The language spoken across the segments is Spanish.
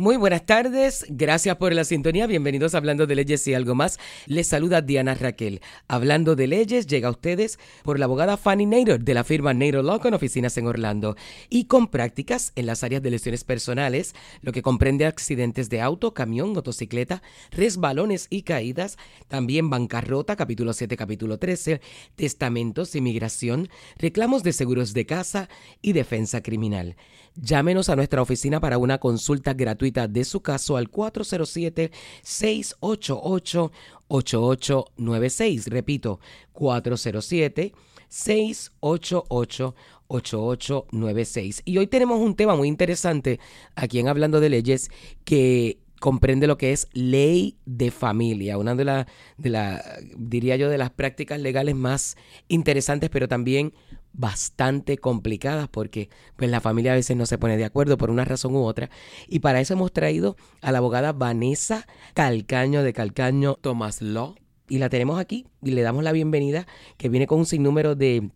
Muy buenas tardes, gracias por la sintonía, bienvenidos a Hablando de Leyes y algo más. Les saluda Diana Raquel. Hablando de Leyes llega a ustedes por la abogada Fanny Nader de la firma Nader Law con oficinas en Orlando y con prácticas en las áreas de lesiones personales, lo que comprende accidentes de auto, camión, motocicleta, resbalones y caídas, también bancarrota, capítulo 7, capítulo 13, testamentos, inmigración, reclamos de seguros de casa y defensa criminal. Llámenos a nuestra oficina para una consulta gratuita de su caso al 407-688-8896. Repito, 407-688-8896. Y hoy tenemos un tema muy interesante aquí en Hablando de Leyes que comprende lo que es ley de familia, una de las, de diría yo, de las prácticas legales más interesantes, pero también bastante complicadas porque pues la familia a veces no se pone de acuerdo por una razón u otra y para eso hemos traído a la abogada Vanessa Calcaño de Calcaño Thomas Law y la tenemos aquí y le damos la bienvenida que viene con un sinnúmero de,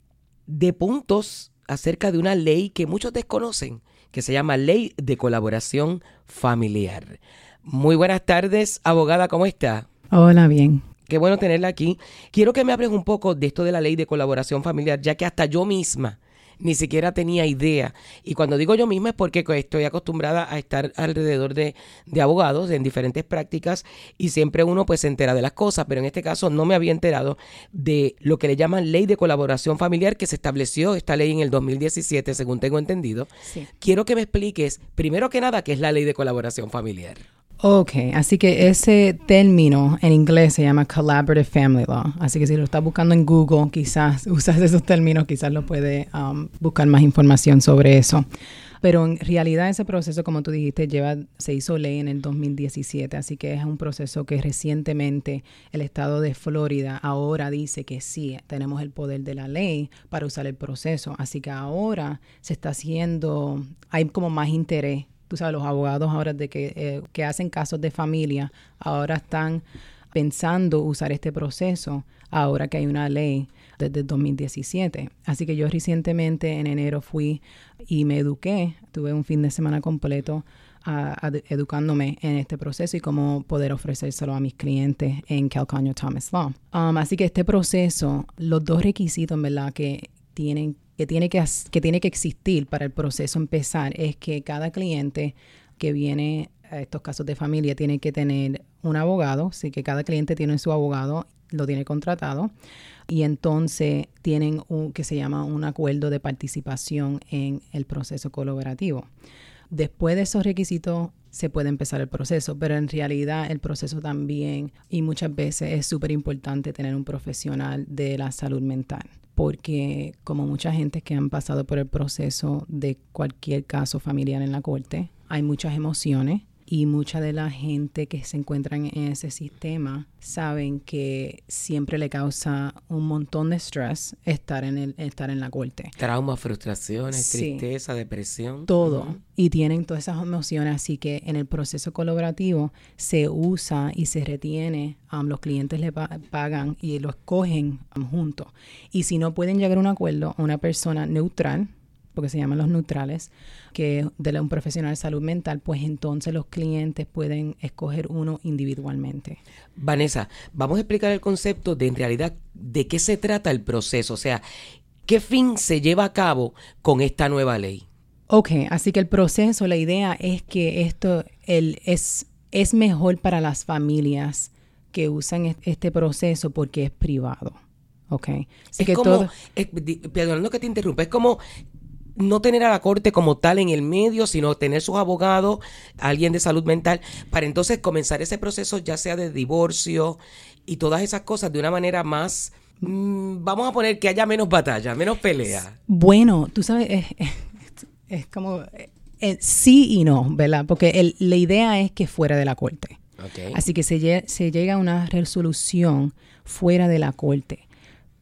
de puntos acerca de una ley que muchos desconocen que se llama Ley de Colaboración Familiar. Muy buenas tardes, abogada, ¿cómo está? Hola, bien. Qué bueno tenerla aquí. Quiero que me hables un poco de esto de la ley de colaboración familiar, ya que hasta yo misma ni siquiera tenía idea. Y cuando digo yo misma es porque estoy acostumbrada a estar alrededor de, de, abogados en diferentes prácticas y siempre uno pues se entera de las cosas, pero en este caso no me había enterado de lo que le llaman ley de colaboración familiar que se estableció esta ley en el 2017, según tengo entendido. Sí. Quiero que me expliques, primero que nada, qué es la ley de colaboración familiar. Ok, así que ese término en inglés se llama Collaborative Family Law. Así que si lo estás buscando en Google, quizás usas esos términos, quizás lo puede um, buscar más información sobre eso. Pero en realidad ese proceso, como tú dijiste, lleva, se hizo ley en el 2017, así que es un proceso que recientemente el estado de Florida ahora dice que sí, tenemos el poder de la ley para usar el proceso. Así que ahora se está haciendo, hay como más interés tú los abogados ahora de que, eh, que hacen casos de familia, ahora están pensando usar este proceso, ahora que hay una ley desde 2017. Así que yo recientemente en enero fui y me eduqué, tuve un fin de semana completo a, a, educándome en este proceso y cómo poder ofrecérselo a mis clientes en Calcaño Thomas Law. Um, así que este proceso, los dos requisitos, verdad, que tienen que tiene que, que tiene que existir para el proceso empezar es que cada cliente que viene a estos casos de familia tiene que tener un abogado, así que cada cliente tiene su abogado, lo tiene contratado y entonces tienen un que se llama un acuerdo de participación en el proceso colaborativo. Después de esos requisitos se puede empezar el proceso, pero en realidad el proceso también y muchas veces es súper importante tener un profesional de la salud mental porque como mucha gente que han pasado por el proceso de cualquier caso familiar en la corte, hay muchas emociones y mucha de la gente que se encuentran en ese sistema saben que siempre le causa un montón de estrés estar en el estar en la corte. Trauma, frustraciones, Sí. tristeza, depresión. Todo. Y tienen todas esas emociones, así que en el proceso colaborativo se usa y se retiene, um, los clientes le pa- pagan y lo escogen um, juntos. Y si no pueden llegar a un acuerdo, una persona neutral, porque se llaman los neutrales, que es de un profesional de salud mental, pues entonces los clientes pueden escoger uno individualmente. Vanessa, vamos a explicar el concepto de en realidad de qué se trata el proceso, o sea, qué fin se lleva a cabo con esta nueva ley. Ok, así que el proceso, la idea es que esto el, es, es mejor para las familias que usan es- este proceso porque es privado. Ok, así es que como, todo, es- di- perdonando que te interrumpa, es como no tener a la corte como tal en el medio, sino tener sus abogados, alguien de salud mental, para entonces comenzar ese proceso ya sea de divorcio y todas esas cosas de una manera más, mm, vamos a poner que haya menos batalla, menos pelea. bueno, tú sabes, es, es- es como eh, eh, sí y no, ¿verdad? Porque el- la idea es que fuera de la corte. Así que se, se llega a una resolución fuera de la corte,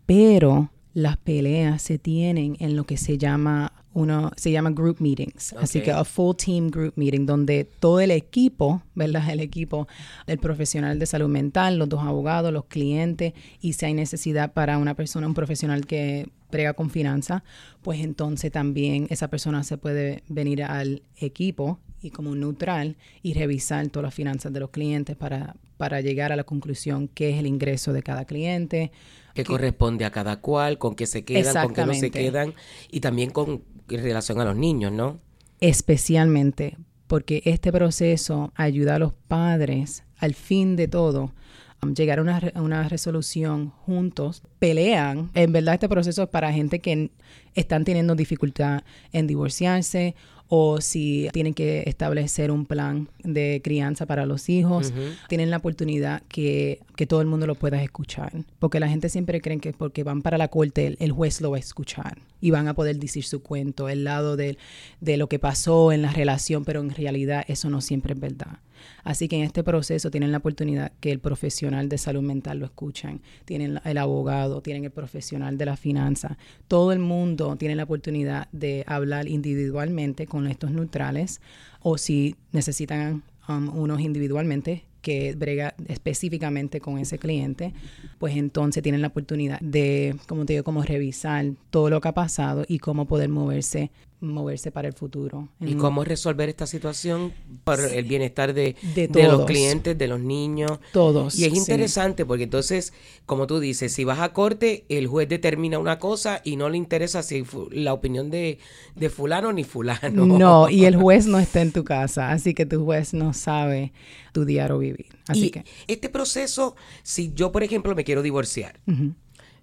pero las peleas se tienen en lo que se llama uno se llama group meetings, así que a full team group meeting donde todo el equipo, ¿verdad? El equipo, el profesional de salud mental, los dos abogados, los clientes y si hay necesidad para una persona, un profesional que brega con finanzas, pues entonces también esa persona se puede venir al equipo y como neutral y revisar todas las finanzas de los clientes para, para llegar a la conclusión qué es el ingreso de cada cliente. ¿Qué corresponde a cada cual, con qué se quedan, con qué no se quedan y también con relación a los niños, ¿no? Especialmente porque este proceso ayuda a los padres al fin de todo llegar a una, una, resolución juntos, pelean. En verdad este proceso es para gente que están teniendo dificultad en divorciarse o si tienen que establecer un plan de crianza para los hijos, tienen la oportunidad que, que, todo el mundo lo pueda escuchar. Porque la gente siempre cree que porque van para la corte el, juez lo va a escuchar y van a poder decir su cuento, el lado de, de lo que pasó en la relación, pero en realidad eso no siempre es verdad. Así que en este proceso tienen la oportunidad que el profesional de salud mental lo escuchan, tienen el abogado, tienen el profesional de la finanza, todo el mundo tiene la oportunidad de hablar individualmente con estos neutrales o si necesitan um, unos individualmente que brega específicamente con ese cliente, pues entonces tienen la oportunidad de, como te digo, como revisar todo lo que ha pasado y cómo poder moverse moverse para el futuro. ¿Y cómo resolver esta situación para el bienestar de, los clientes, de los niños? Todos. Y es interesante porque entonces, como tú dices, si vas a corte, el juez determina una cosa y no le interesa si la opinión de, de fulano ni fulano. No, y el juez no está en tu casa, así que tu juez no sabe tu diario vivir. Así que este proceso, si yo, por ejemplo, me quiero divorciar,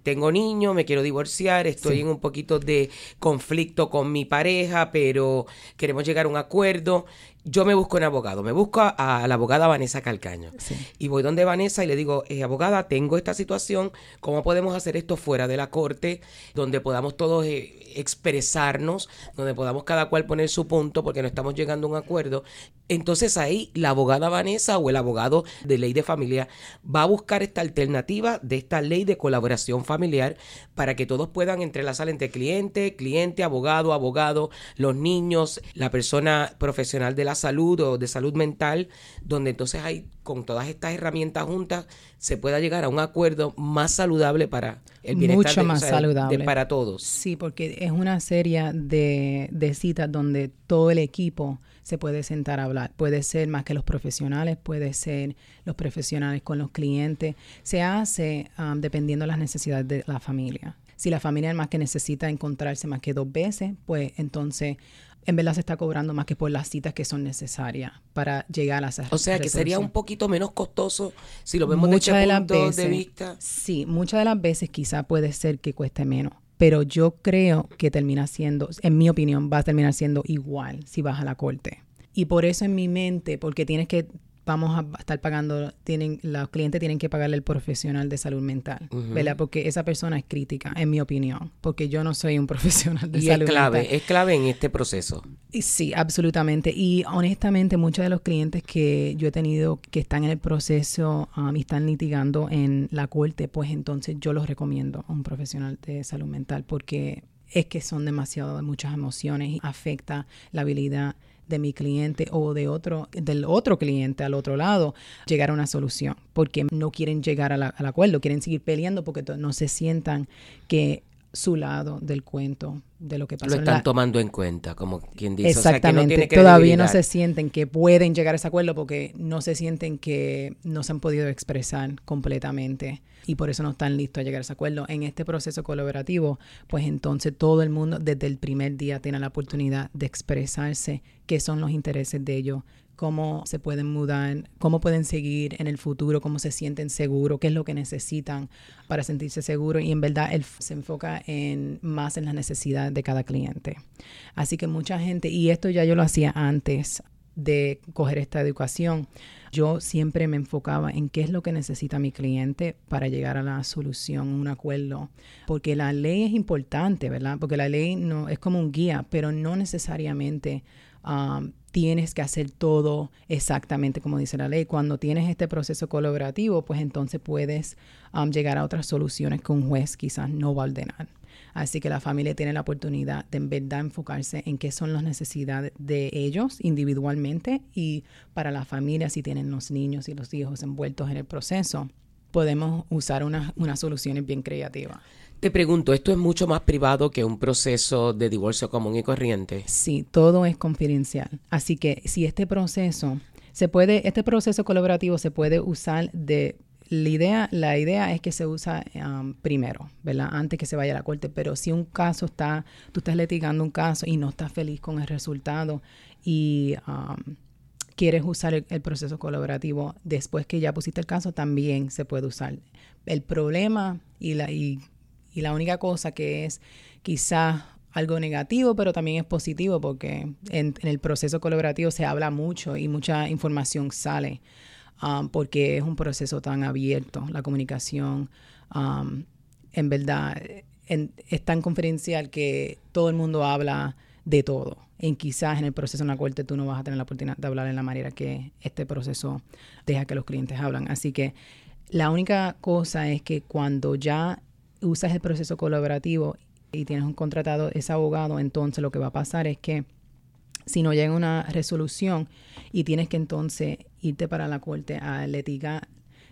tengo niños, me quiero divorciar, estoy en un poquito de conflicto con mi pareja, pero queremos llegar a un acuerdo. Yo me busco un abogado, me busco a, la abogada Vanessa Calcaño. Y voy donde Vanessa y le digo, eh, abogada, tengo esta situación, ¿cómo podemos hacer esto fuera de la corte, donde podamos todos eh, expresarnos, donde podamos cada cual poner su punto, porque no estamos llegando a un acuerdo? Entonces ahí la abogada Vanessa o el abogado de ley de familia va a buscar esta alternativa de esta ley de colaboración familiar para que todos puedan entrelazar entre cliente, cliente, abogado, abogado, los niños, la persona profesional de la salud o de salud mental, donde entonces hay con todas estas herramientas juntas se pueda llegar a un acuerdo más saludable para el bienestar Mucho más saludable. para todos. Sí, porque es una serie de, de citas donde todo el equipo se puede sentar a hablar. Puede ser más que los profesionales, puede ser los profesionales con los clientes. Se hace um, dependiendo de las necesidades de la familia. Si la familia es más que necesita encontrarse más que dos veces, pues entonces en verdad se está cobrando más que por las citas que son necesarias para llegar a esas O sea, que sería un poquito menos costoso si lo vemos muchas de, ese punto de, vista. Sí, muchas de las veces quizá puede ser que cueste menos, pero yo creo que termina siendo, en mi opinión, va a terminar siendo igual si vas a la corte. Y por eso en mi mente, porque tienes que vamos a estar pagando, tienen, los clientes tienen que pagarle al profesional de salud mental, ¿verdad? Porque esa persona es crítica, en mi opinión, porque yo no soy un profesional de salud es clave, mental. Es clave en este proceso. sí, absolutamente. Y honestamente, muchos de los clientes que yo he tenido que están en el proceso um, y están litigando en la corte, pues entonces yo los recomiendo a un profesional de salud mental porque es que son demasiado muchas emociones y afecta la habilidad de mi cliente o de otro, del otro cliente al otro lado, llegar a una solución, porque no quieren llegar al acuerdo, quieren seguir peleando porque no se sientan que su lado del cuento de lo que pasó. Lo están tomando en cuenta, como quien dice. Exactamente. Todavía no se sienten que pueden llegar a ese acuerdo porque no se sienten que no se han podido expresar completamente y por eso no están listos a llegar a ese acuerdo. En este proceso colaborativo, pues entonces todo el mundo desde el primer día tiene la oportunidad de expresarse qué son los intereses de ellos, cómo se pueden mudar, cómo pueden seguir en el futuro, cómo se sienten seguros, qué es lo que necesitan para sentirse seguros y en verdad él se enfoca en más en las necesidades de cada cliente. Así que mucha gente, y esto ya yo lo hacía antes de coger esta educación, yo siempre me enfocaba en qué es lo que necesita mi cliente para llegar a la solución, un acuerdo, porque la ley es importante, ¿verdad? Porque la ley no es como un guía, pero no necesariamente um, tienes que hacer todo exactamente como dice la ley. Cuando tienes este proceso colaborativo, pues entonces puedes llegar a otras soluciones que un juez quizás no va a ordenar. Así que la familia tiene la oportunidad de enfocarse en qué son las necesidades de ellos individualmente y para la familia si tienen los niños y los hijos envueltos en el proceso. Podemos usar unas soluciones bien creativas. Te pregunto, ¿esto es mucho más privado que un proceso de divorcio común y corriente? Sí, todo es confidencial. Así que si este proceso se puede, este proceso colaborativo se puede usar de la idea, la idea es que se usa um, primero, ¿verdad? Antes que se vaya a la corte. Pero si un caso está, tú estás litigando un caso y no estás feliz con el resultado y um, quieres usar el, proceso colaborativo después que ya pusiste el caso, también se puede usar. El problema y la, y y la única cosa que es quizás algo negativo, pero también es positivo porque en, el proceso colaborativo se habla mucho y mucha información sale um, porque es un proceso tan abierto, la comunicación. Um, en verdad es tan conferencial que todo el mundo habla de todo. Y quizás en el proceso en la corte tú no vas a tener la oportunidad de hablar en la manera que este proceso deja que los clientes hablan. Así que la única cosa es que cuando ya usas el proceso colaborativo y tienes un contratado, ese abogado, entonces lo que va a pasar es que si no llega una resolución y tienes que entonces irte para la corte a litigar,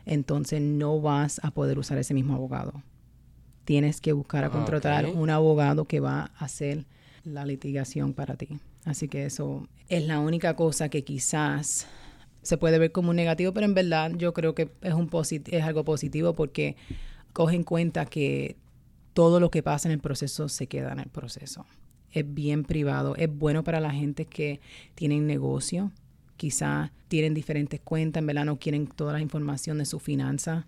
entonces no vas a poder usar ese mismo abogado. Tienes que buscar a contratar un abogado que va a hacer la litigación para ti. Así que eso es la única cosa que quizás se puede ver como un negativo, pero en verdad yo creo que es, un es algo positivo porque coge en cuenta que todo lo que pasa en el proceso se queda en el proceso. Es bien privado, es bueno para la gente que tienen negocio, quizás tienen diferentes cuentas, en verdad no quieren toda la información de su finanza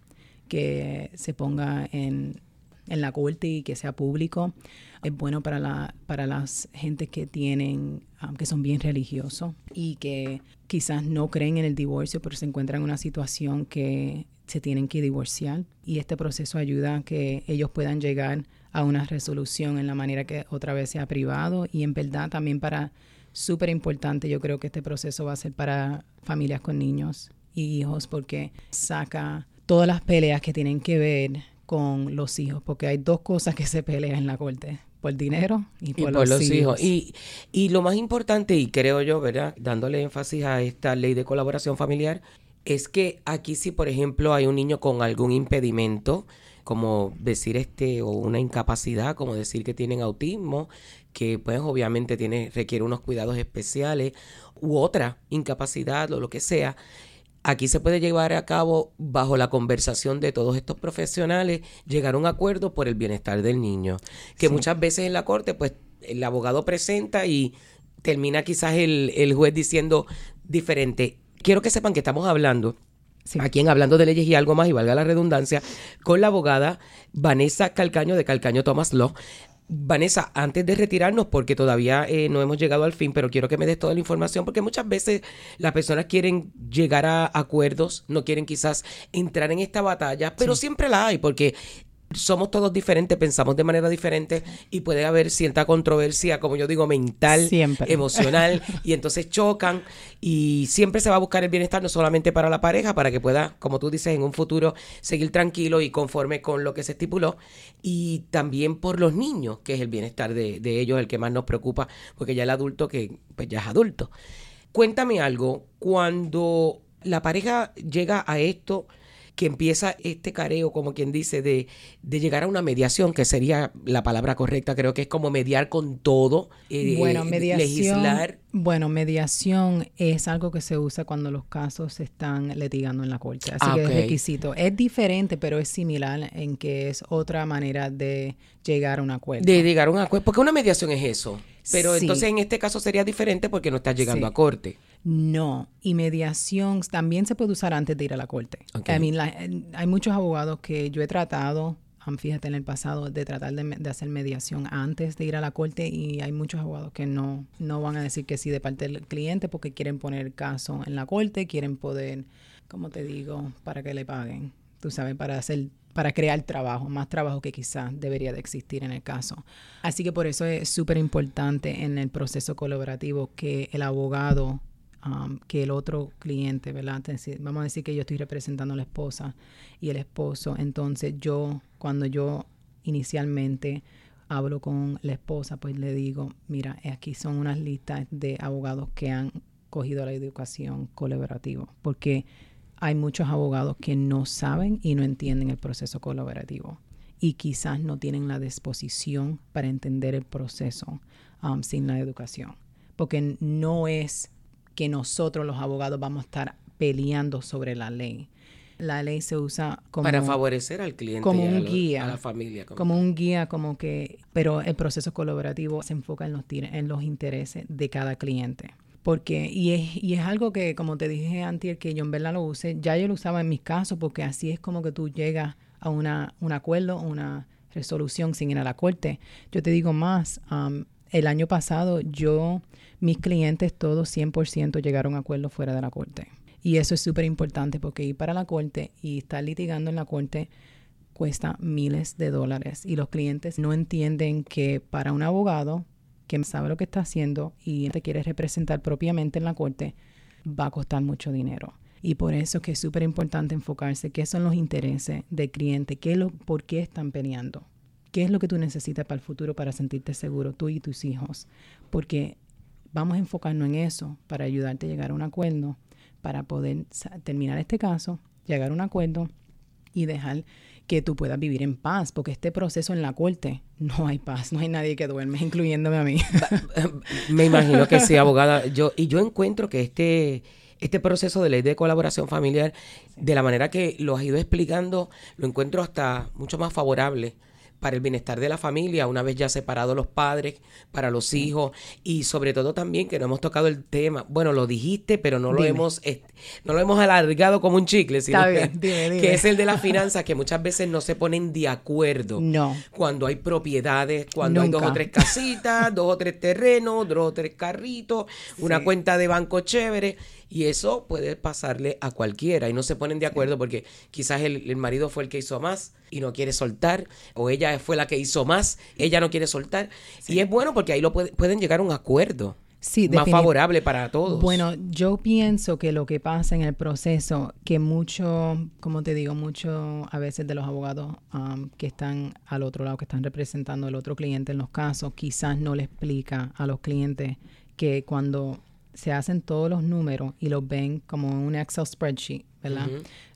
que se ponga en, en la corte y que sea público. Es bueno para, la, para las gentes que tienen, um, que son bien religiosos y que quizás no creen en el divorcio, pero se encuentran en una situación que se tienen que divorciar y este proceso ayuda a que ellos puedan llegar a una resolución en la manera que otra vez sea privado y en verdad también para súper importante yo creo que este proceso va a ser para familias con niños y hijos porque saca todas las peleas que tienen que ver con los hijos porque hay dos cosas que se pelean en la corte por dinero y por, los, hijos. Y, y lo más importante, y creo yo, ¿verdad? Dándole énfasis a esta ley de colaboración familiar, es que aquí si por ejemplo hay un niño con algún impedimento, como decir este o una incapacidad, como decir que tienen autismo, que pues obviamente tiene requiere unos cuidados especiales u otra incapacidad o lo que sea, aquí se puede llevar a cabo bajo la conversación de todos estos profesionales llegar a un acuerdo por el bienestar del niño, que muchas veces en la corte pues el abogado presenta y termina quizás el, el juez diciendo diferente quiero que sepan que estamos hablando Aquí en Hablando de Leyes y algo más, y valga la redundancia, con la abogada Vanessa Calcaño de Calcaño Thomas Law. Vanessa, antes de retirarnos, porque todavía eh, no hemos llegado al fin, pero quiero que me des toda la información, porque muchas veces las personas quieren llegar a acuerdos, no quieren quizás entrar en esta batalla, pero siempre la hay, porque somos todos diferentes, pensamos de manera diferente y puede haber cierta controversia, como yo digo, mental, emocional, y entonces chocan y siempre se va a buscar el bienestar no solamente para la pareja, para que pueda, como tú dices, en un futuro seguir tranquilo y conforme con lo que se estipuló, y también por los niños, que es el bienestar de, de ellos el que más nos preocupa, porque ya el adulto que pues ya es adulto. Cuéntame algo, cuando la pareja llega a esto, que empieza este careo, como quien dice, de, de, llegar a una mediación, que sería la palabra correcta, creo que es como mediar con todo, eh, bueno, mediación, legislar. Bueno, mediación es algo que se usa cuando los casos se están litigando en la corte, así ah, que es requisito. Es diferente, pero es similar en que es otra manera de llegar a un acuerdo. De llegar a un acuerdo, porque una mediación es eso. Pero entonces en este caso sería diferente porque no estás llegando a corte. No, y mediación también se puede usar antes de ir a la corte. hay muchos abogados que yo he tratado, fíjate en el pasado, de tratar de, hacer mediación antes de ir a la corte y hay muchos abogados que no, no van a decir que sí de parte del cliente porque quieren poner el caso en la corte, quieren poder, como te digo, para que le paguen, tú sabes, para hacer para crear trabajo, más trabajo que quizás debería de existir en el caso. Así que por eso es súper importante en el proceso colaborativo que el abogado Que el otro cliente, ¿verdad? Vamos a decir que yo estoy representando a la esposa y el esposo. Entonces yo, cuando yo inicialmente hablo con la esposa, pues le digo, mira, aquí son unas listas de abogados que han cogido la educación colaborativa, porque hay muchos abogados que no saben y no entienden el proceso colaborativo. y quizás no tienen la disposición para entender el proceso sin la educación. Porque no es que nosotros los abogados vamos a estar peleando sobre la ley. La ley se usa como... Para favorecer al cliente como a, un lo- guía. a la familia. como- como un guía, como que, pero el proceso colaborativo se enfoca en los, en los intereses de cada cliente. Porque, y es, y es algo que, como te dije antes, que yo en verdad lo usé, ya yo lo usaba en mis casos, porque así es como que tú llegas a una, un acuerdo, una resolución sin ir a la corte. Yo te digo más, um, el año pasado yo, mis clientes todos 100% llegaron a acuerdo fuera de la corte. Y eso es súper importante porque ir para la corte y estar litigando en la corte cuesta miles de dólares y los clientes no entienden que para un abogado que sabe lo que está haciendo y te quiere representar propiamente en la corte va a costar mucho dinero. Y por eso es que es súper importante enfocarse qué son los intereses del cliente, qué lo, por qué están peleando, qué es lo que tú necesitas para el futuro para sentirte seguro, tú y tus hijos. Porque vamos a enfocarnos en eso para ayudarte a llegar a un acuerdo, para poder terminar este caso, llegar a un acuerdo y dejar que tú puedas vivir en paz, porque este proceso en la corte no hay paz, no hay nadie que duerme, incluyéndome a mí. Me imagino que sí, abogada. Yo, y yo encuentro que este, este proceso de ley de colaboración familiar, de la manera que lo has ido explicando, lo encuentro hasta mucho más favorable para el bienestar de la familia, una vez ya separados los padres, para los hijos, y sobre todo también que no hemos tocado el tema, bueno, lo dijiste, pero no lo hemos no lo hemos alargado como un chicle, sino Está que, bien, dime, dime. que es el de las finanzas, que muchas veces no se ponen de acuerdo No. cuando hay propiedades, cuando hay dos o tres casitas, dos o tres terrenos, dos o tres carritos, una cuenta de banco chévere. Y eso puede pasarle a cualquiera y no se ponen de acuerdo porque quizás el, el marido fue el que hizo más y no quiere soltar, o ella fue la que hizo más, ella no quiere soltar. Y es bueno porque ahí lo puede- pueden llegar a un acuerdo Sí, más definit- favorable para todos. Bueno, yo pienso que lo que pasa en el proceso, que mucho, como te digo, mucho a veces de los abogados um, que están al otro lado, que están representando al otro cliente en los casos, quizás no le explica a los clientes que cuando se hacen todos los números y los ven como en un Excel spreadsheet, ¿verdad?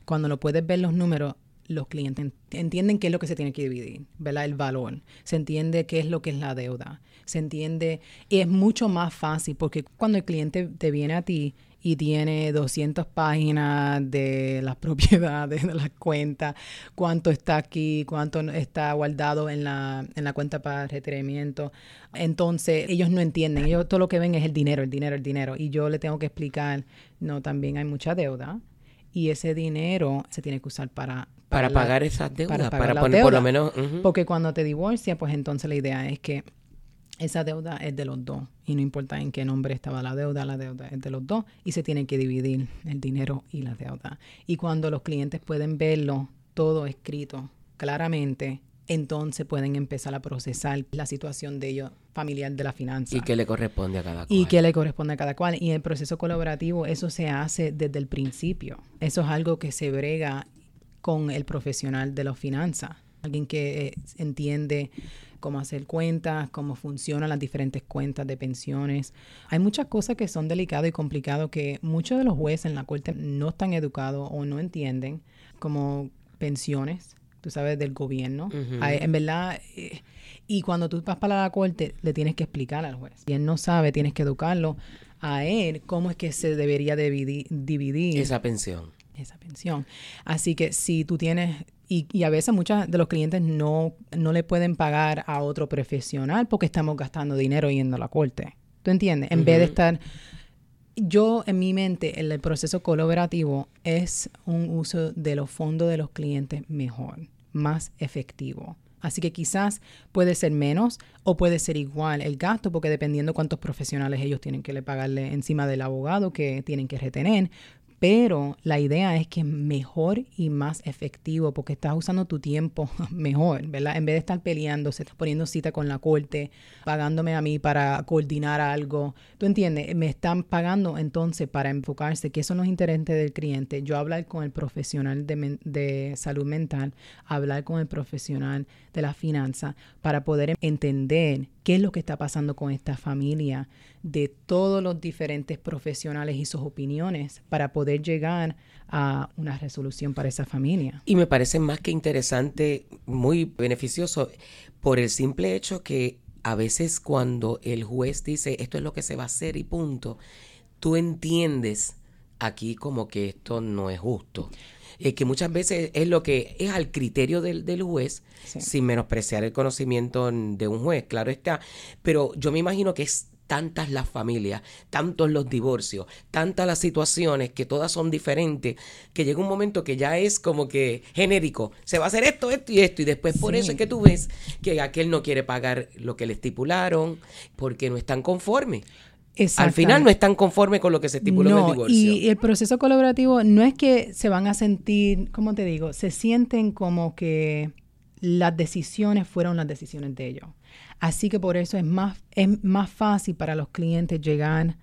Cuando lo puedes ver los números, los clientes ent- entienden qué es lo que se tiene que dividir, ¿verdad? El valor. Se entiende qué es lo que es la deuda. Se entiende y es mucho más fácil porque cuando el cliente te viene a ti y tiene 200 páginas de las propiedades, de las cuentas, cuánto está aquí, cuánto está guardado en la, en la cuenta para retenimiento. Entonces, ellos no entienden. Ellos todo lo que ven es el dinero, el dinero, el dinero. Y yo le tengo que explicar, no, también hay mucha deuda y ese dinero se tiene que usar para para pagar esas deudas, para, pagar poner por lo deuda. menos... Porque cuando te divorcias, pues entonces la idea es que esa deuda es de los dos y no importa en qué nombre estaba la deuda, la deuda es de los dos y se tiene que dividir el dinero y la deuda. Y cuando los clientes pueden verlo todo escrito claramente, entonces pueden empezar a procesar la situación de ellos familiar de la finanza y que le corresponde a cada cual. y qué le corresponde a cada cual. Y el proceso colaborativo eso se hace desde el principio. Eso es algo que se brega con el profesional de las finanzas. Alguien que eh, entiende cómo hacer cuentas, cómo funcionan las diferentes cuentas de pensiones. Hay muchas cosas que son delicadas y complicadas que muchos de los jueces en la corte no están educados o no entienden, como pensiones, tú sabes, del gobierno. Hay- en verdad, eh, y cuando tú vas para la corte, le tienes que explicar al juez. Si él no sabe, tienes que educarlo a él cómo es que se debería dividi- dividir Esa pensión. Esa pensión. Así que si tú tienes, y, y a veces muchos de los clientes no, no le pueden pagar a otro profesional porque estamos gastando dinero yendo a la corte. ¿Tú entiendes? En vez de estar... Yo, en mi mente, el, el proceso colaborativo es un uso de los fondos de los clientes mejor, más efectivo. Así que quizás puede ser menos o puede ser igual el gasto, porque dependiendo cuántos profesionales ellos tienen que le pagarle encima del abogado que tienen que retener. Pero la idea es que es mejor y más efectivo porque estás usando tu tiempo mejor, ¿verdad? En vez de estar peleándose, poniendo cita con la corte, pagándome a mí para coordinar algo. ¿Tú entiendes? Me están pagando entonces para enfocarse qué son los intereses del cliente. Yo hablar con el profesional de, de salud mental, hablar con el profesional de la finanza para poder entender qué es lo que está pasando con esta familia, de todos los diferentes profesionales y sus opiniones, para poder poder llegar a una resolución para esa familia. Y me parece más que interesante, muy beneficioso, por el simple hecho que a veces cuando el juez dice esto es lo que se va a hacer y punto, tú entiendes aquí como que esto no es justo. Eh, que muchas veces es lo que es al criterio del, del juez, sin menospreciar el conocimiento de un juez, claro está. Pero yo me imagino que es tantas las familias, tantos los divorcios, tantas las situaciones que todas son diferentes, que llega un momento que ya es como que genérico, se va a hacer esto, esto y esto, y después por eso es que tú ves que aquel no quiere pagar lo que le estipularon porque no están conformes. Al final no están conformes con lo que se estipuló en el divorcio. Y el proceso colaborativo no es que se van a sentir, ¿cómo te digo? Se sienten como que las decisiones fueron las decisiones de ellos. Así que por eso es más, es más fácil para los clientes llegar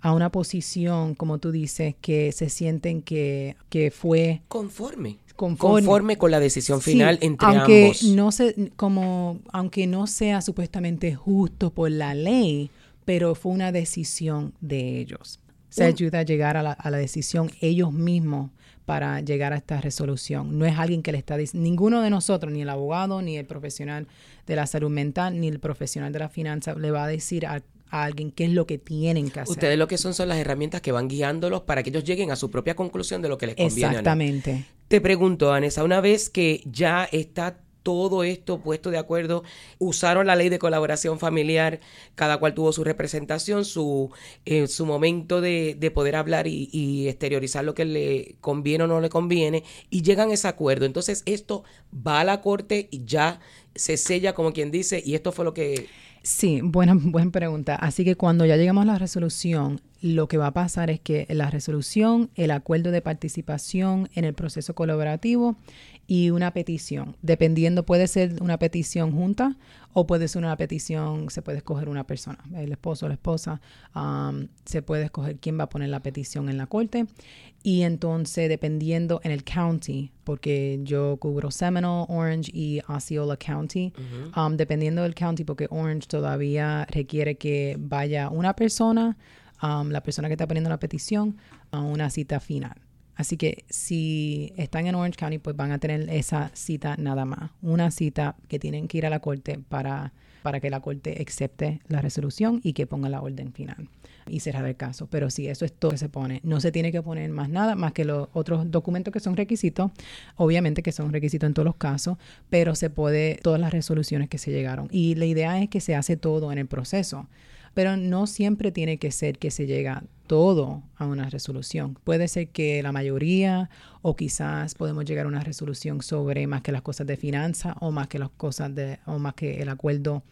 a una posición, como tú dices, que se sienten que, que fue conforme. Conforme, con la decisión final entre aunque ambos. No se, como, aunque no sea supuestamente justo por la ley, pero fue una decisión de ellos. Se ayuda a llegar a la, a la decisión ellos mismos para llegar a esta resolución. No es alguien que le está diciendo, ninguno de nosotros, ni el abogado, ni el profesional de la salud mental, ni el profesional de la finanza, le va a decir a, alguien qué es lo que tienen que hacer. Ustedes lo que son son las herramientas que van guiándolos para que ellos lleguen a su propia conclusión de lo que les conviene. Exactamente. Te pregunto, Anessa, una vez que ya está todo esto puesto de acuerdo, usaron la ley de colaboración familiar, cada cual tuvo su representación, su, eh, su momento de, de, poder hablar y, y, exteriorizar lo que le conviene o no le conviene, y llegan a ese acuerdo. Entonces esto va a la corte y ya se sella como quien dice, y esto fue lo que... Sí, buena, buena pregunta. Así que cuando ya llegamos a la resolución, lo que va a pasar es que la resolución, el acuerdo de participación en el proceso colaborativo y una petición. Dependiendo, puede ser una petición junta o puede ser una petición, se puede escoger una persona, el esposo o la esposa, um, se puede escoger quién va a poner la petición en la corte. Y entonces, dependiendo en el county, porque yo cubro Seminole, Orange y Osceola County, um, dependiendo del county, porque Orange todavía requiere que vaya una persona, um, la persona que está poniendo la petición, a una cita final. Así que si están en Orange County, pues van a tener esa cita nada más. Una cita que tienen que ir a la corte para, para que la corte acepte la resolución y que ponga la orden final y cerrar el caso. Pero sí, eso es todo que se pone. No se tiene que poner más nada, más que los otros documentos que son requisitos, obviamente que son requisitos en todos los casos, pero se puede, todas las resoluciones que se llegaron. Y la idea es que se hace todo en el proceso pero no siempre tiene que ser que se llega todo a una resolución. Puede ser que la mayoría o quizás podemos llegar a una resolución sobre más que las cosas de finanza o más que las cosas de o más que el acuerdo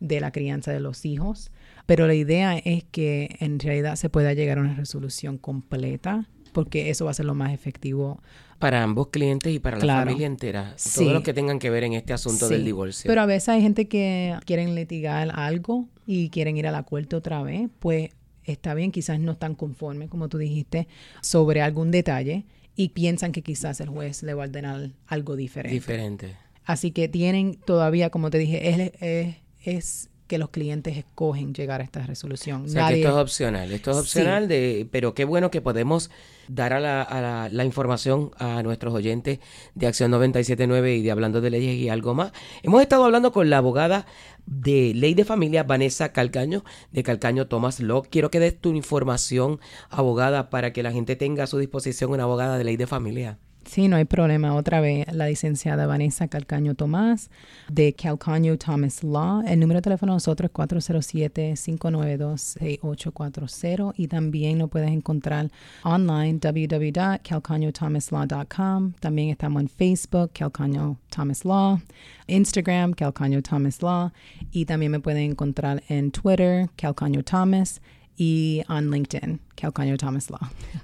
de la crianza de los hijos, pero la idea es que en realidad se pueda llegar a una resolución completa porque eso va a ser lo más efectivo para ambos clientes y para la familia entera. Sí. Todos los que tengan que ver en este asunto del divorcio. Pero a veces hay gente que quieren litigar algo y quieren ir a la corte otra vez, pues está bien, quizás no están conformes, como tú dijiste, sobre algún detalle y piensan que quizás el juez le va a ordenar algo diferente. Diferente. Así que tienen todavía, como te dije, es, es, es que los clientes escogen llegar a esta resolución. O sea, que esto es opcional, esto es opcional, de, pero qué bueno que podemos dar a, la, a la, información a nuestros oyentes de Acción 97.9 y de Hablando de Leyes y algo más. Hemos estado hablando con la abogada de Ley de Familia, Vanessa Calcaño, de Calcaño Thomas Law. Quiero que des tu información, abogada, para que la gente tenga a su disposición una abogada de Ley de Familia. Sí, no hay problema. Otra vez, la licenciada Vanessa Calcaño Tomás de Calcaño Thomas Law. El número de teléfono de nosotros es 407-592-6840 y también lo puedes encontrar online www.calcañothomaslaw.com. También estamos en Facebook, Calcaño Thomas Law, Instagram, Calcaño Thomas Law y también me pueden encontrar en Twitter, Calcaño Thomas y en LinkedIn, Calcaño Thomas Law.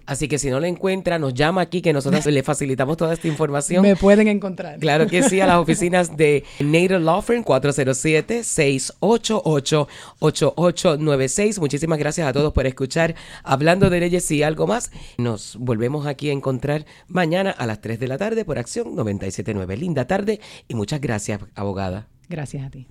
Así que si no le encuentra, nos llama aquí que nosotros le facilitamos toda esta información. Me pueden encontrar. Claro que sí, a las oficinas de Nader Law Firm 407-688-8896. Muchísimas gracias a todos por escuchar Hablando de Leyes y algo más. Nos volvemos aquí a encontrar mañana a las 3 de la tarde por Acción 979. Linda tarde y muchas gracias, abogada. Gracias a ti.